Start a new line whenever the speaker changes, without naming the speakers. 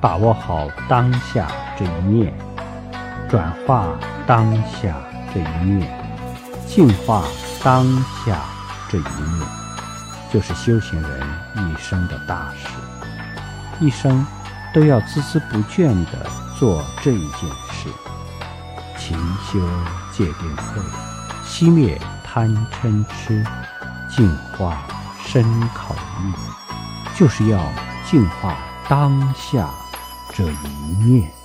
把握好当下这一念，转化当下这一念，净化当下这一念，就是修行人一生的大事。一生都要孜孜不倦地做这一件事。勤修戒定慧，熄灭贪嗔痴，净化身口意，就是要净化当下。这一念。